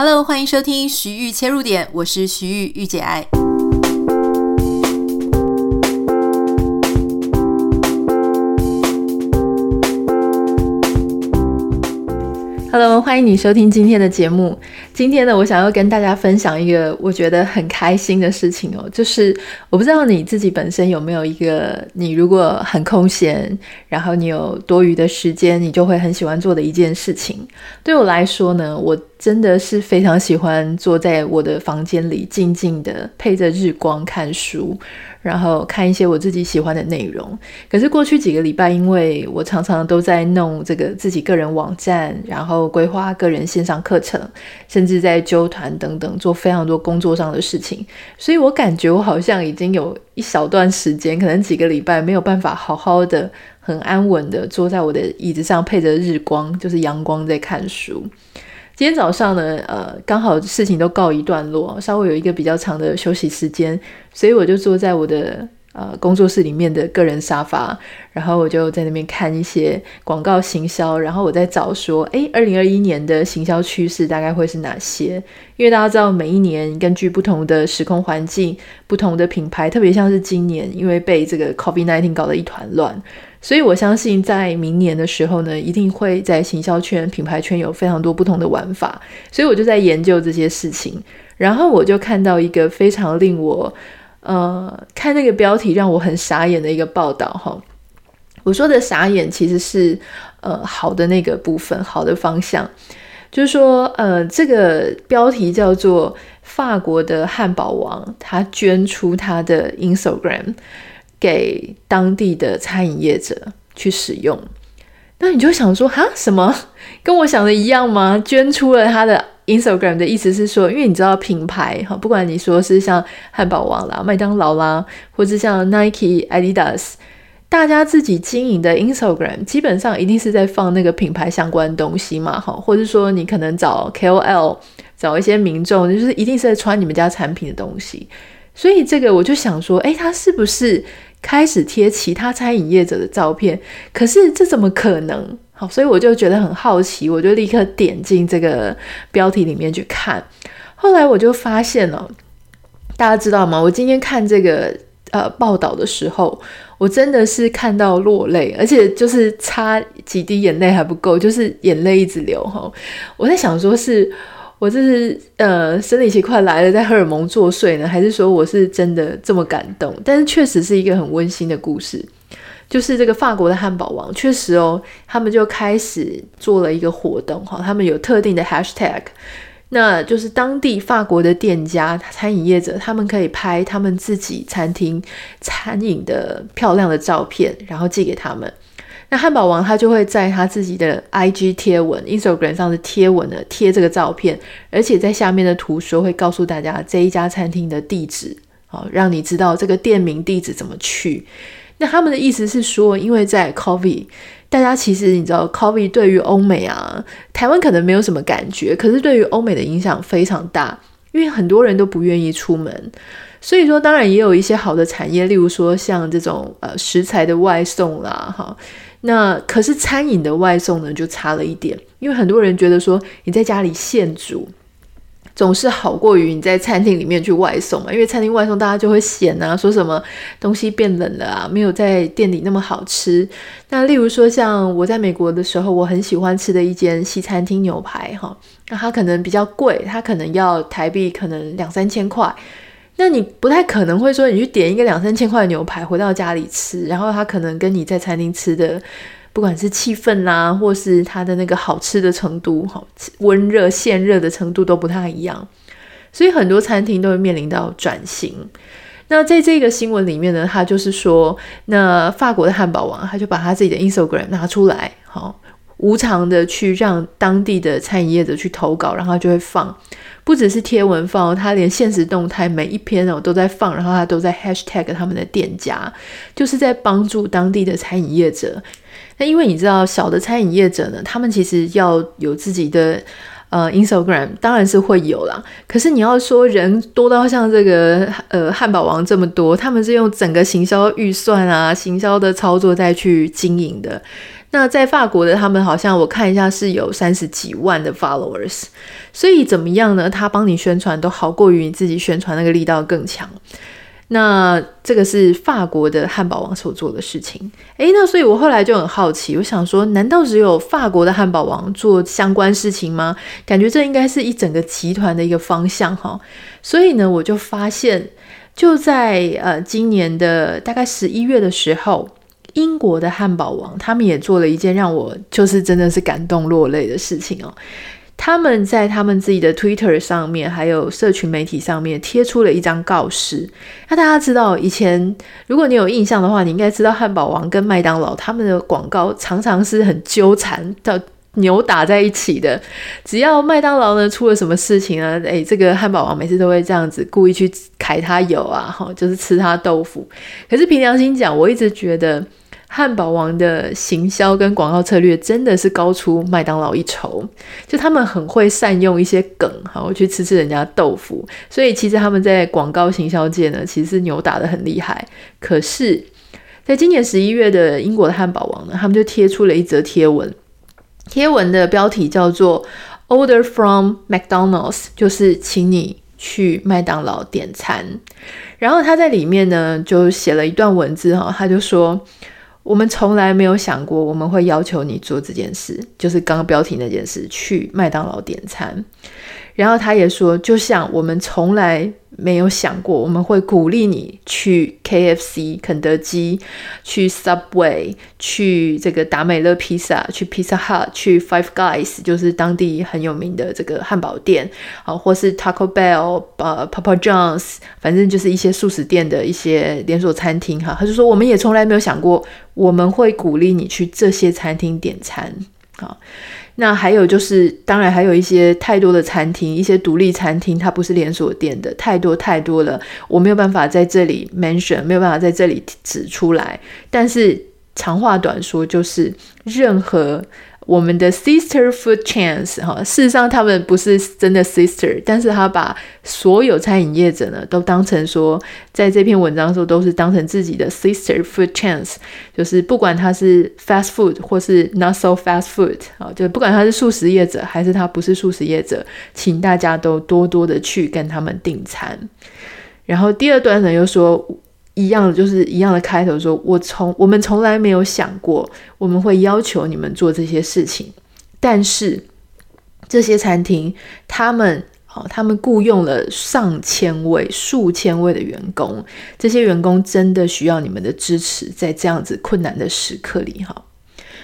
Hello，欢迎收听徐玉切入点，我是徐豫御姐爱。Hello，欢迎你收听今天的节目。今天呢，我想要跟大家分享一个我觉得很开心的事情哦，就是我不知道你自己本身有没有一个，你如果很空闲，然后你有多余的时间，你就会很喜欢做的一件事情。对我来说呢，我真的是非常喜欢坐在我的房间里，静静的配着日光看书。然后看一些我自己喜欢的内容。可是过去几个礼拜，因为我常常都在弄这个自己个人网站，然后规划个人线上课程，甚至在揪团等等，做非常多工作上的事情，所以我感觉我好像已经有一小段时间，可能几个礼拜没有办法好好的、很安稳的坐在我的椅子上，配着日光，就是阳光在看书。今天早上呢，呃，刚好事情都告一段落，稍微有一个比较长的休息时间，所以我就坐在我的呃工作室里面的个人沙发，然后我就在那边看一些广告行销，然后我在找说，诶，二零二一年的行销趋势大概会是哪些？因为大家知道，每一年根据不同的时空环境，不同的品牌，特别像是今年，因为被这个 COVID-19 搞得一团乱。所以我相信，在明年的时候呢，一定会在行销圈、品牌圈有非常多不同的玩法。所以我就在研究这些事情，然后我就看到一个非常令我，呃，看那个标题让我很傻眼的一个报道哈。我说的傻眼其实是呃好的那个部分，好的方向，就是说呃这个标题叫做法国的汉堡王，他捐出他的 Instagram。给当地的餐饮业者去使用，那你就想说，哈，什么 跟我想的一样吗？捐出了他的 Instagram 的意思是说，因为你知道品牌哈，不管你说是像汉堡王啦、麦当劳啦，或者像 Nike、Adidas，大家自己经营的 Instagram 基本上一定是在放那个品牌相关东西嘛，哈，或者说你可能找 KOL 找一些民众，就是一定是在穿你们家产品的东西，所以这个我就想说，诶，他是不是？开始贴其他餐饮业者的照片，可是这怎么可能？好，所以我就觉得很好奇，我就立刻点进这个标题里面去看。后来我就发现了，大家知道吗？我今天看这个呃报道的时候，我真的是看到落泪，而且就是擦几滴眼泪还不够，就是眼泪一直流哈。我在想说是。我这是呃生理期快来了，在荷尔蒙作祟呢，还是说我是真的这么感动？但是确实是一个很温馨的故事，就是这个法国的汉堡王，确实哦，他们就开始做了一个活动哈，他们有特定的 hashtag，那就是当地法国的店家、餐饮业者，他们可以拍他们自己餐厅餐饮的漂亮的照片，然后寄给他们。那汉堡王他就会在他自己的 IG 贴文、Instagram 上的贴文呢贴这个照片，而且在下面的图说会告诉大家这一家餐厅的地址，好，让你知道这个店名地址怎么去。那他们的意思是说，因为在 COVID，大家其实你知道 COVID 对于欧美啊，台湾可能没有什么感觉，可是对于欧美的影响非常大，因为很多人都不愿意出门。所以说，当然也有一些好的产业，例如说像这种呃食材的外送啦，哈。那可是餐饮的外送呢，就差了一点，因为很多人觉得说你在家里现煮，总是好过于你在餐厅里面去外送嘛，因为餐厅外送大家就会嫌啊，说什么东西变冷了啊，没有在店里那么好吃。那例如说像我在美国的时候，我很喜欢吃的一间西餐厅牛排哈，那它可能比较贵，它可能要台币可能两三千块。那你不太可能会说你去点一个两三千块的牛排回到家里吃，然后他可能跟你在餐厅吃的，不管是气氛啦，或是它的那个好吃的程度，哈，温热现热的程度都不太一样，所以很多餐厅都会面临到转型。那在这个新闻里面呢，他就是说，那法国的汉堡王他就把他自己的 Instagram 拿出来，好，无偿的去让当地的餐饮业者去投稿，然后他就会放。不只是贴文放，他连现实动态每一篇哦都在放，然后他都在 hashtag 他们的店家，就是在帮助当地的餐饮业者。那因为你知道，小的餐饮业者呢，他们其实要有自己的呃 Instagram，当然是会有啦。可是你要说人多到像这个呃汉堡王这么多，他们是用整个行销预算啊、行销的操作再去经营的。那在法国的他们好像我看一下是有三十几万的 followers，所以怎么样呢？他帮你宣传都好过于你自己宣传那个力道更强。那这个是法国的汉堡王所做的事情。诶，那所以我后来就很好奇，我想说，难道只有法国的汉堡王做相关事情吗？感觉这应该是一整个集团的一个方向哈。所以呢，我就发现，就在呃今年的大概十一月的时候，英国的汉堡王他们也做了一件让我就是真的是感动落泪的事情哦。他们在他们自己的 Twitter 上面，还有社群媒体上面贴出了一张告示。那大家知道，以前如果你有印象的话，你应该知道汉堡王跟麦当劳他们的广告常常是很纠缠的扭打在一起的。只要麦当劳呢出了什么事情啊，诶，这个汉堡王每次都会这样子故意去揩他油啊，哈，就是吃他豆腐。可是凭良心讲，我一直觉得。汉堡王的行销跟广告策略真的是高出麦当劳一筹，就他们很会善用一些梗，好，我去吃吃人家豆腐，所以其实他们在广告行销界呢，其实是扭打得很厉害。可是，在今年十一月的英国的汉堡王呢，他们就贴出了一则贴文，贴文的标题叫做 “Order from McDonald's”，就是请你去麦当劳点餐。然后他在里面呢，就写了一段文字哈，他就说。我们从来没有想过我们会要求你做这件事，就是刚刚标题那件事，去麦当劳点餐。然后他也说，就像我们从来。没有想过我们会鼓励你去 KFC 肯德基，去 Subway，去这个达美乐披萨，去 Pizza Hut，去 Five Guys，就是当地很有名的这个汉堡店，啊，或是 Taco Bell，呃，Papa John's，反正就是一些素食店的一些连锁餐厅哈。他就说，我们也从来没有想过我们会鼓励你去这些餐厅点餐，啊。那还有就是，当然还有一些太多的餐厅，一些独立餐厅，它不是连锁店的，太多太多了，我没有办法在这里 mention，没有办法在这里指出来。但是长话短说，就是任何。我们的 sister food chains 哈，事实上他们不是真的 sister，但是他把所有餐饮业者呢都当成说，在这篇文章的时候都是当成自己的 sister food chains，就是不管他是 fast food 或是 not so fast food 啊，就不管他是素食业者还是他不是素食业者，请大家都多多的去跟他们订餐。然后第二段呢又说。一样的就是一样的开头说，我从我们从来没有想过我们会要求你们做这些事情，但是这些餐厅他们好，他们雇佣了上千位、数千位的员工，这些员工真的需要你们的支持，在这样子困难的时刻里，哈。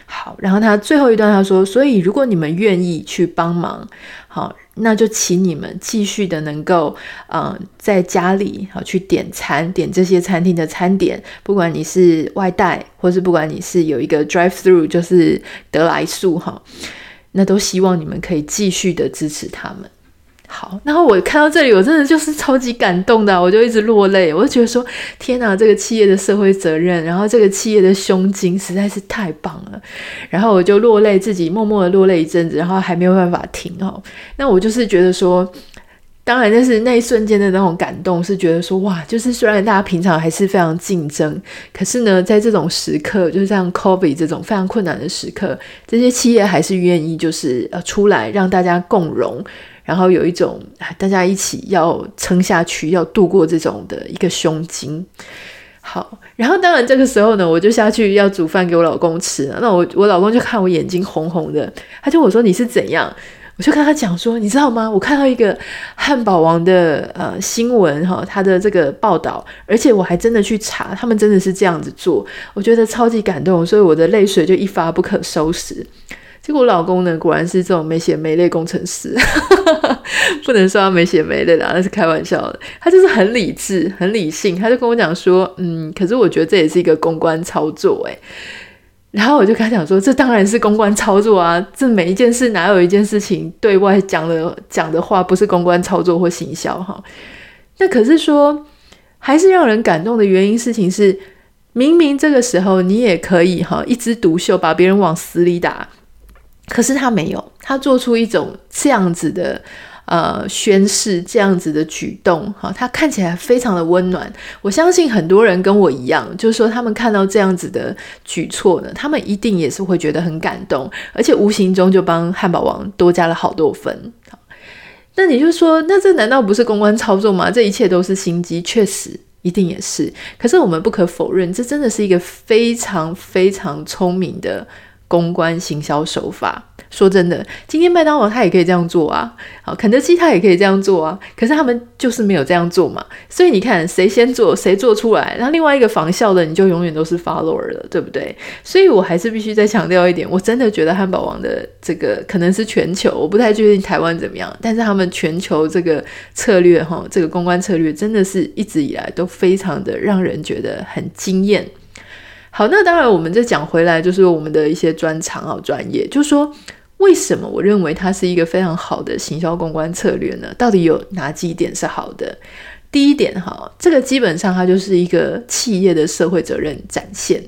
好，然后他最后一段他说，所以如果你们愿意去帮忙，好，那就请你们继续的能够，嗯，在家里好去点餐，点这些餐厅的餐点，不管你是外带，或是不管你是有一个 drive through，就是得来速哈，那都希望你们可以继续的支持他们。好，然后我看到这里，我真的就是超级感动的，我就一直落泪。我就觉得说，天哪，这个企业的社会责任，然后这个企业的胸襟实在是太棒了。然后我就落泪，自己默默的落泪一阵子，然后还没有办法停哦。那我就是觉得说，当然那是那一瞬间的那种感动，是觉得说，哇，就是虽然大家平常还是非常竞争，可是呢，在这种时刻，就是像 COVID 这种非常困难的时刻，这些企业还是愿意就是呃出来让大家共荣。然后有一种大家一起要撑下去，要度过这种的一个胸襟。好，然后当然这个时候呢，我就下去要煮饭给我老公吃。那我我老公就看我眼睛红红的，他就我说你是怎样？我就跟他讲说，你知道吗？我看到一个汉堡王的呃新闻哈，他的这个报道，而且我还真的去查，他们真的是这样子做，我觉得超级感动，所以我的泪水就一发不可收拾。结果我老公呢，果然是这种没血没泪工程师，不能说他没血没泪啦，那是开玩笑的。他就是很理智、很理性，他就跟我讲说，嗯，可是我觉得这也是一个公关操作，诶。然后我就跟他讲说，这当然是公关操作啊，这每一件事哪有一件事情对外讲的讲的话不是公关操作或行销哈？那可是说，还是让人感动的原因事情是，明明这个时候你也可以哈一枝独秀，把别人往死里打。可是他没有，他做出一种这样子的呃宣誓这样子的举动，哈，他看起来非常的温暖。我相信很多人跟我一样，就是说他们看到这样子的举措呢，他们一定也是会觉得很感动，而且无形中就帮汉堡王多加了好多分。那你就说，那这难道不是公关操作吗？这一切都是心机，确实一定也是。可是我们不可否认，这真的是一个非常非常聪明的公关行销手法。说真的，今天麦当劳他也可以这样做啊，好，肯德基他也可以这样做啊，可是他们就是没有这样做嘛，所以你看谁先做谁做出来，然后另外一个仿效的你就永远都是 follower 了，对不对？所以我还是必须再强调一点，我真的觉得汉堡王的这个可能是全球，我不太确定台湾怎么样，但是他们全球这个策略哈，这个公关策略真的是一直以来都非常的让人觉得很惊艳。好，那当然我们再讲回来，就是我们的一些专长啊、专业，就是说。为什么我认为它是一个非常好的行销公关策略呢？到底有哪几点是好的？第一点，哈，这个基本上它就是一个企业的社会责任展现。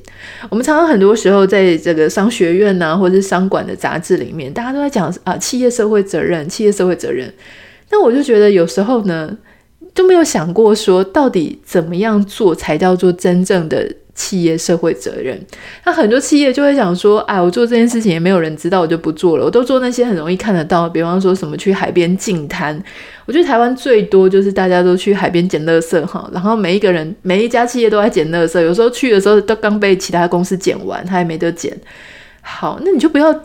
我们常常很多时候在这个商学院呐、或者是商管的杂志里面，大家都在讲啊，企业社会责任，企业社会责任。那我就觉得有时候呢，都没有想过说，到底怎么样做才叫做真正的。企业社会责任，那很多企业就会想说：“哎，我做这件事情也没有人知道，我就不做了。我都做那些很容易看得到，比方说什么去海边净滩。我觉得台湾最多就是大家都去海边捡垃圾哈，然后每一个人每一家企业都在捡垃圾，有时候去的时候都刚被其他公司捡完，他还没得捡。好，那你就不要。”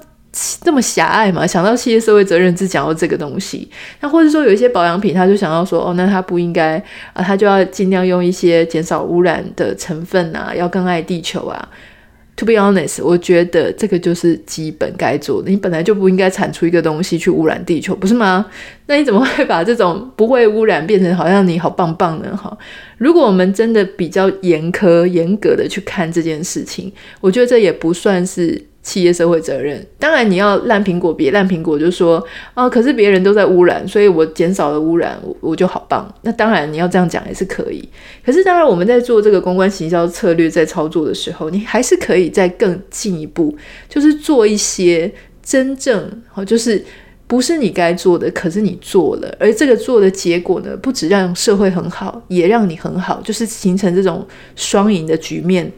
这么狭隘嘛？想到企业社会责任，只讲到这个东西。那或者说有一些保养品，他就想到说，哦，那他不应该啊，他就要尽量用一些减少污染的成分啊，要更爱地球啊。To be honest，我觉得这个就是基本该做的。你本来就不应该产出一个东西去污染地球，不是吗？那你怎么会把这种不会污染变成好像你好棒棒呢？哈，如果我们真的比较严苛、严格的去看这件事情，我觉得这也不算是。企业社会责任，当然你要烂苹果别烂苹果，就说啊，可是别人都在污染，所以我减少了污染，我我就好棒。那当然你要这样讲也是可以，可是当然我们在做这个公关行销策略在操作的时候，你还是可以再更进一步，就是做一些真正好，就是不是你该做的，可是你做了，而这个做的结果呢，不止让社会很好，也让你很好，就是形成这种双赢的局面。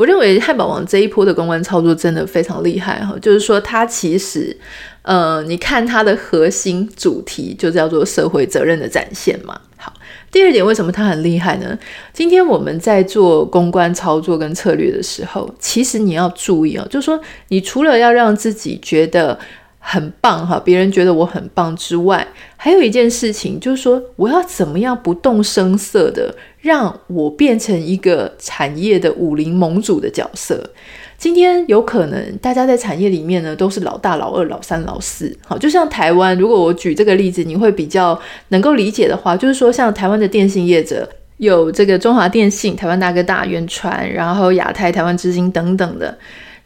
我认为汉堡王这一波的公关操作真的非常厉害哈，就是说它其实，呃，你看它的核心主题就叫做社会责任的展现嘛。好，第二点，为什么它很厉害呢？今天我们在做公关操作跟策略的时候，其实你要注意哦，就是说你除了要让自己觉得很棒哈，别人觉得我很棒之外，还有一件事情就是说，我要怎么样不动声色的让我变成一个产业的武林盟主的角色。今天有可能大家在产业里面呢都是老大、老二、老三、老四，好，就像台湾，如果我举这个例子，你会比较能够理解的话，就是说像台湾的电信业者有这个中华电信、台湾大哥大、远传，然后亚太、台湾之星等等的。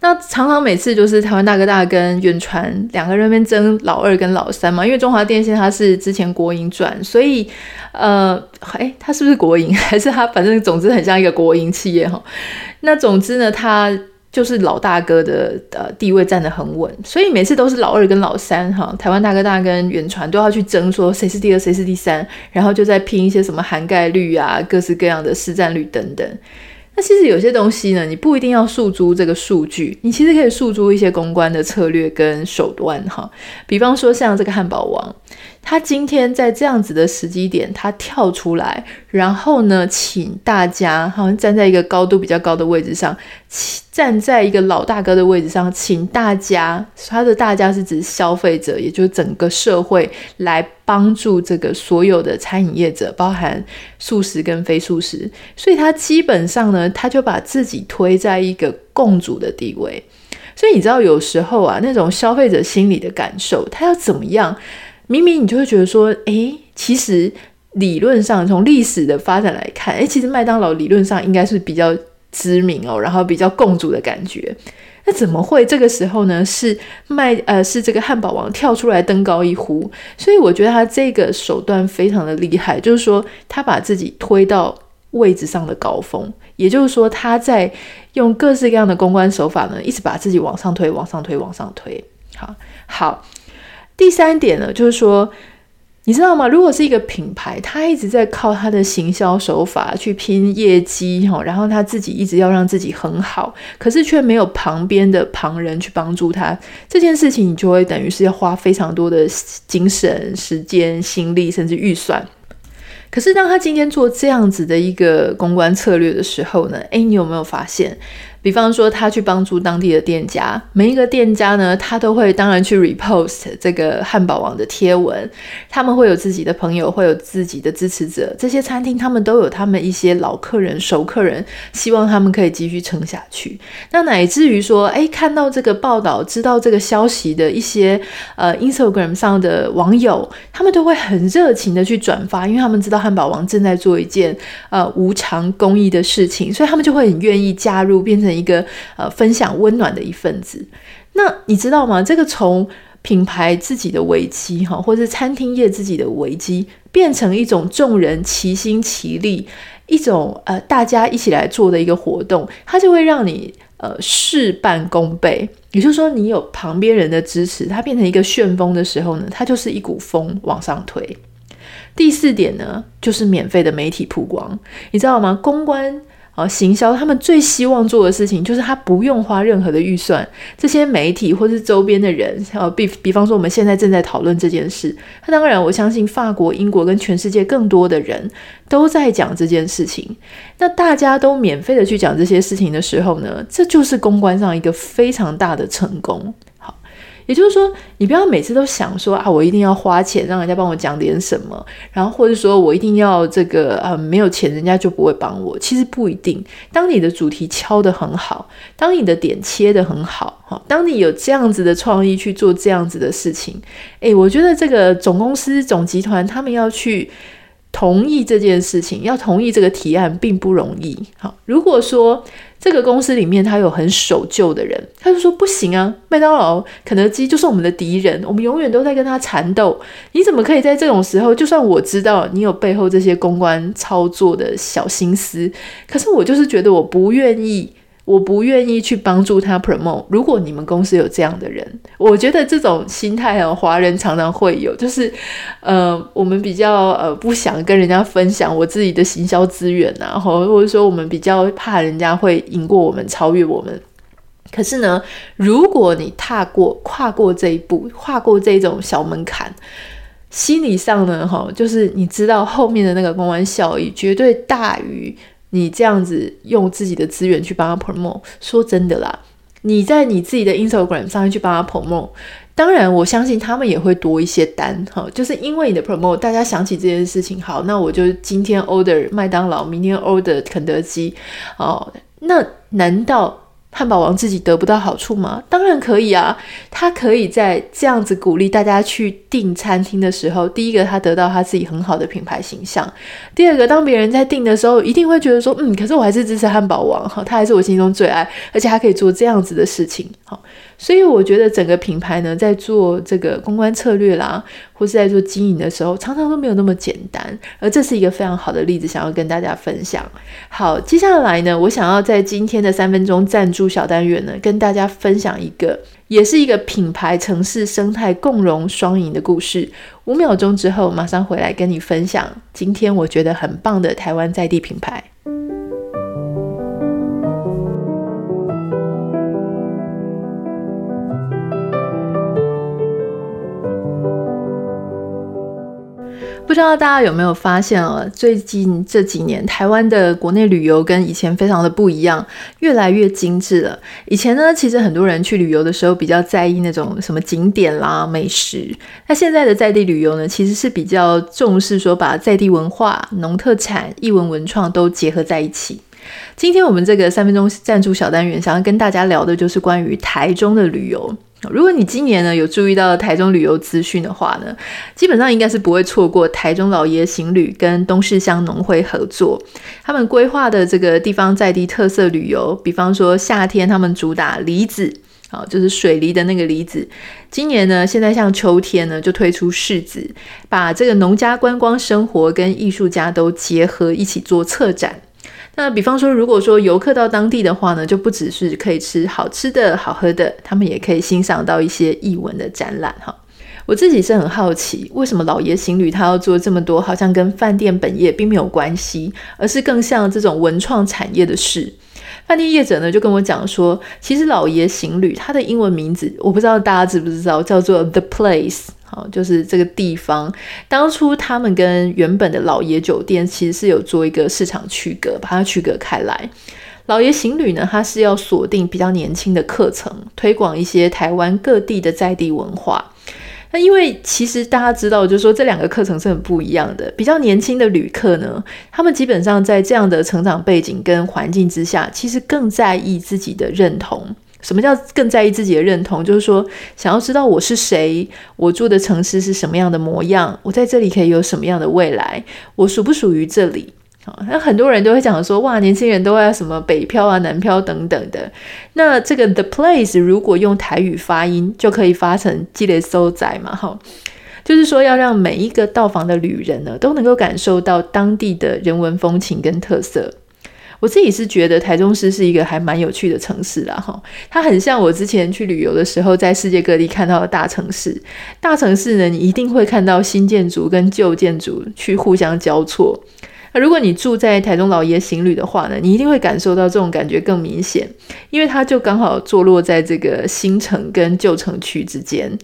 那常常每次就是台湾大哥大跟远传两个人那边争老二跟老三嘛，因为中华电信它是之前国营转，所以呃，诶，它是不是国营还是它？反正总之很像一个国营企业哈。那总之呢，它就是老大哥的呃地位站得很稳，所以每次都是老二跟老三哈，台湾大哥大跟远传都要去争说谁是第二谁是第三，然后就在拼一些什么涵盖率啊，各式各样的市占率等等。那其实有些东西呢，你不一定要诉诸这个数据，你其实可以诉诸一些公关的策略跟手段哈。比方说像这个汉堡王，他今天在这样子的时机点，他跳出来，然后呢，请大家好像站在一个高度比较高的位置上，站在一个老大哥的位置上，请大家，他的大家是指消费者，也就是整个社会来。帮助这个所有的餐饮业者，包含素食跟非素食，所以他基本上呢，他就把自己推在一个共主的地位。所以你知道，有时候啊，那种消费者心里的感受，他要怎么样？明明你就会觉得说，诶，其实理论上从历史的发展来看，诶，其实麦当劳理论上应该是比较知名哦，然后比较共主的感觉。那怎么会这个时候呢？是卖呃，是这个汉堡王跳出来登高一呼，所以我觉得他这个手段非常的厉害，就是说他把自己推到位置上的高峰，也就是说他在用各式各样的公关手法呢，一直把自己往上推，往上推，往上推。好，好，第三点呢，就是说你知道吗？如果是一个品牌，他一直在靠他的行销手法去拼业绩，哈，然后他自己一直要让自己很好，可是却没有旁边的旁人去帮助他，这件事情你就会等于是要花非常多的精神、时间、心力，甚至预算。可是当他今天做这样子的一个公关策略的时候呢，诶，你有没有发现？比方说，他去帮助当地的店家，每一个店家呢，他都会当然去 repost 这个汉堡王的贴文。他们会有自己的朋友，会有自己的支持者。这些餐厅他们都有他们一些老客人、熟客人，希望他们可以继续撑下去。那乃至于说，哎，看到这个报道，知道这个消息的一些呃 Instagram 上的网友，他们都会很热情的去转发，因为他们知道汉堡王正在做一件呃无偿公益的事情，所以他们就会很愿意加入，变成。一个呃，分享温暖的一份子。那你知道吗？这个从品牌自己的危机哈，或是餐厅业自己的危机，变成一种众人齐心齐力，一种呃大家一起来做的一个活动，它就会让你呃事半功倍。也就是说，你有旁边人的支持，它变成一个旋风的时候呢，它就是一股风往上推。第四点呢，就是免费的媒体曝光，你知道吗？公关。啊，行销他们最希望做的事情就是他不用花任何的预算，这些媒体或是周边的人，呃，比比方说我们现在正在讨论这件事，那当然我相信法国、英国跟全世界更多的人都在讲这件事情，那大家都免费的去讲这些事情的时候呢，这就是公关上一个非常大的成功。也就是说，你不要每次都想说啊，我一定要花钱让人家帮我讲点什么，然后或者说我一定要这个啊，没有钱人家就不会帮我。其实不一定。当你的主题敲得很好，当你的点切得很好，哈，当你有这样子的创意去做这样子的事情，诶，我觉得这个总公司、总集团他们要去。同意这件事情，要同意这个提案并不容易。好，如果说这个公司里面他有很守旧的人，他就说不行啊，麦当劳、肯德基就是我们的敌人，我们永远都在跟他缠斗。你怎么可以在这种时候，就算我知道你有背后这些公关操作的小心思，可是我就是觉得我不愿意。我不愿意去帮助他 promote。如果你们公司有这样的人，我觉得这种心态啊，华人常常会有，就是呃，我们比较呃不想跟人家分享我自己的行销资源啊，或或者说我们比较怕人家会赢过我们、超越我们。可是呢，如果你踏过、跨过这一步，跨过这种小门槛，心理上呢，哈，就是你知道后面的那个公关效益绝对大于。你这样子用自己的资源去帮他 promote，说真的啦，你在你自己的 Instagram 上面去帮他 promote，当然我相信他们也会多一些单哈，就是因为你的 promote，大家想起这件事情，好，那我就今天 order 麦当劳，明天 order 肯德基，哦，那难道？汉堡王自己得不到好处吗？当然可以啊，他可以在这样子鼓励大家去订餐厅的时候，第一个他得到他自己很好的品牌形象，第二个当别人在订的时候，一定会觉得说，嗯，可是我还是支持汉堡王哈，他还是我心中最爱，而且他可以做这样子的事情，好。所以我觉得整个品牌呢，在做这个公关策略啦，或是在做经营的时候，常常都没有那么简单。而这是一个非常好的例子，想要跟大家分享。好，接下来呢，我想要在今天的三分钟赞助小单元呢，跟大家分享一个，也是一个品牌城市生态共荣双赢的故事。五秒钟之后，马上回来跟你分享今天我觉得很棒的台湾在地品牌。不知道大家有没有发现啊？最近这几年，台湾的国内旅游跟以前非常的不一样，越来越精致了。以前呢，其实很多人去旅游的时候比较在意那种什么景点啦、美食。那现在的在地旅游呢，其实是比较重视说把在地文化、农特产、艺文文创都结合在一起。今天我们这个三分钟赞助小单元，想要跟大家聊的就是关于台中的旅游。如果你今年呢有注意到台中旅游资讯的话呢，基本上应该是不会错过台中老爷行旅跟东势乡农会合作，他们规划的这个地方在地特色旅游，比方说夏天他们主打梨子，啊，就是水梨的那个梨子。今年呢，现在像秋天呢，就推出柿子，把这个农家观光生活跟艺术家都结合一起做策展。那比方说，如果说游客到当地的话呢，就不只是可以吃好吃的好喝的，他们也可以欣赏到一些艺文的展览哈。我自己是很好奇，为什么老爷行旅他要做这么多，好像跟饭店本业并没有关系，而是更像这种文创产业的事。饭店业者呢就跟我讲说，其实老爷行旅它的英文名字我不知道大家知不知道，叫做 The Place，好，就是这个地方。当初他们跟原本的老爷酒店其实是有做一个市场区隔，把它区隔开来。老爷行旅呢，它是要锁定比较年轻的客层，推广一些台湾各地的在地文化。那因为其实大家知道，就是说这两个课程是很不一样的。比较年轻的旅客呢，他们基本上在这样的成长背景跟环境之下，其实更在意自己的认同。什么叫更在意自己的认同？就是说想要知道我是谁，我住的城市是什么样的模样，我在这里可以有什么样的未来，我属不属于这里？那很多人都会讲说，哇，年轻人都要什么北漂啊、南漂等等的。那这个 The Place 如果用台语发音，就可以发成积累收窄嘛，哈，就是说要让每一个到访的旅人呢，都能够感受到当地的人文风情跟特色。我自己是觉得台中市是一个还蛮有趣的城市啦，哈，它很像我之前去旅游的时候，在世界各地看到的大城市。大城市呢，你一定会看到新建筑跟旧建筑去互相交错。那如果你住在台中老爷行旅的话呢，你一定会感受到这种感觉更明显，因为它就刚好坐落在这个新城跟旧城区之间。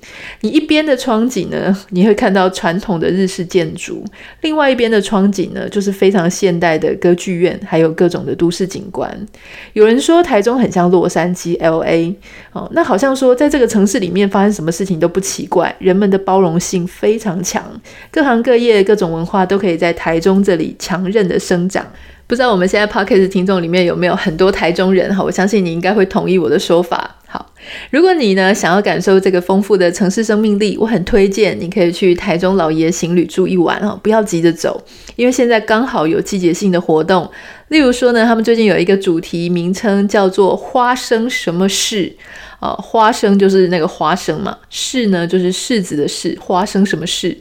你一边的窗景呢，你会看到传统的日式建筑；另外一边的窗景呢，就是非常现代的歌剧院，还有各种的都市景观。有人说台中很像洛杉矶 （LA），哦，那好像说在这个城市里面发生什么事情都不奇怪，人们的包容性非常强，各行各业、各种文化都可以在台中这里强强韧的生长，不知道我们现在 Podcast 听众里面有没有很多台中人哈？我相信你应该会同意我的说法。好，如果你呢想要感受这个丰富的城市生命力，我很推荐你可以去台中老爷行旅住一晚哈，不要急着走，因为现在刚好有季节性的活动。例如说呢，他们最近有一个主题名称叫做“花生什么事”。哦，花生就是那个花生嘛，柿呢就是柿子的柿，花生什么柿？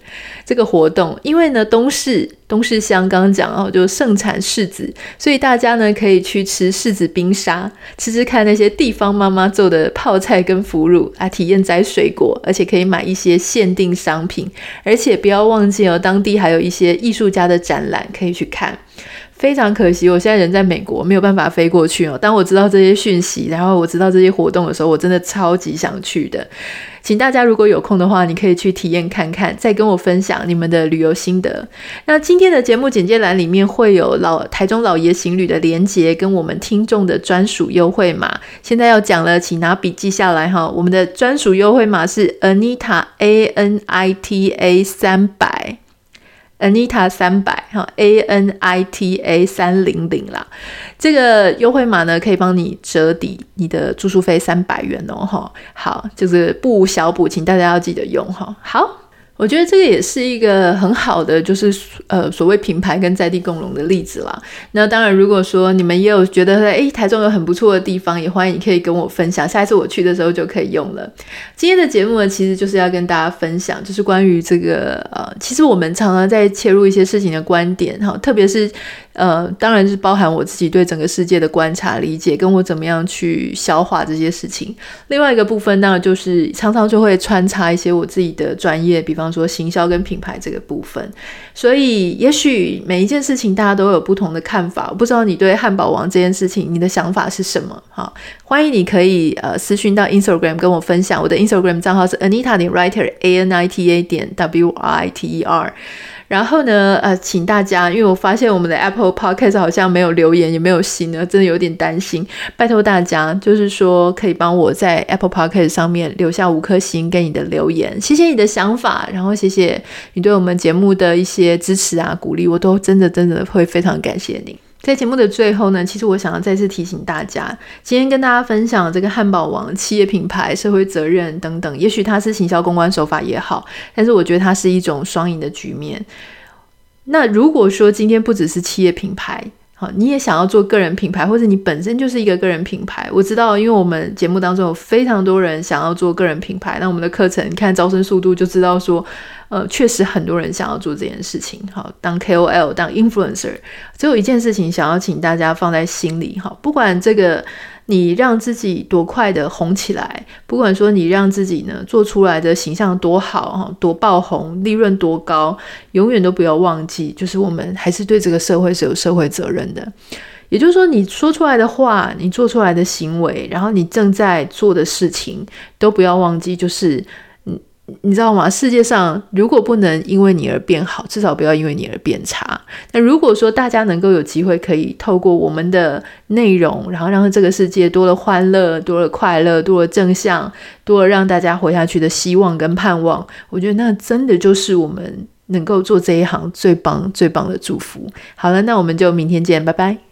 这个活动，因为呢东市东市乡刚刚讲哦，就盛产柿子，所以大家呢可以去吃柿子冰沙，吃吃看那些地方妈妈做的泡菜跟腐乳啊，体验摘水果，而且可以买一些限定商品，而且不要忘记哦，当地还有一些艺术家的展览可以去看。非常可惜，我现在人在美国，没有办法飞过去哦。当我知道这些讯息，然后我知道这些活动的时候，我真的超级想去的。请大家如果有空的话，你可以去体验看看，再跟我分享你们的旅游心得。那今天的节目简介栏里面会有老台中老爷行旅的连结，跟我们听众的专属优惠码。现在要讲了，请拿笔记下来哈。我们的专属优惠码是 Anita A N I T A 三百。Anita 三百哈，A N I T A 三零零啦，这个优惠码呢可以帮你折抵你的住宿费三百元哦哈。好，就是不小补，请大家要记得用哈。好。我觉得这个也是一个很好的，就是呃所谓品牌跟在地共荣的例子啦。那当然，如果说你们也有觉得诶台中有很不错的地方，也欢迎你可以跟我分享，下一次我去的时候就可以用了。今天的节目呢，其实就是要跟大家分享，就是关于这个呃，其实我们常常在切入一些事情的观点哈，特别是。呃，当然是包含我自己对整个世界的观察、理解，跟我怎么样去消化这些事情。另外一个部分，当然就是常常就会穿插一些我自己的专业，比方说行销跟品牌这个部分。所以，也许每一件事情大家都有不同的看法。我不知道你对汉堡王这件事情，你的想法是什么？哈，欢迎你可以呃私讯到 Instagram 跟我分享。我的 Instagram 账号是 Anita 点 Writer，A-N-I-T-A 点 W-I-T-E-R。然后呢，呃，请大家，因为我发现我们的 Apple Podcast 好像没有留言，也没有心呢，真的有点担心。拜托大家，就是说可以帮我在 Apple Podcast 上面留下五颗星跟你的留言，谢谢你的想法，然后谢谢你对我们节目的一些支持啊、鼓励，我都真的真的会非常感谢你。在节目的最后呢，其实我想要再次提醒大家，今天跟大家分享这个汉堡王企业品牌、社会责任等等，也许它是行销公关手法也好，但是我觉得它是一种双赢的局面。那如果说今天不只是企业品牌，好，你也想要做个人品牌，或者你本身就是一个个人品牌，我知道，因为我们节目当中有非常多人想要做个人品牌，那我们的课程，你看招生速度就知道说。呃，确实很多人想要做这件事情。好，当 KOL，当 influencer，只有一件事情想要请大家放在心里。好，不管这个你让自己多快的红起来，不管说你让自己呢做出来的形象多好，哈，多爆红，利润多高，永远都不要忘记，就是我们还是对这个社会是有社会责任的。也就是说，你说出来的话，你做出来的行为，然后你正在做的事情，都不要忘记，就是你知道吗？世界上如果不能因为你而变好，至少不要因为你而变差。那如果说大家能够有机会可以透过我们的内容，然后让这个世界多了欢乐，多了快乐，多了正向，多了让大家活下去的希望跟盼望，我觉得那真的就是我们能够做这一行最棒最棒的祝福。好了，那我们就明天见，拜拜。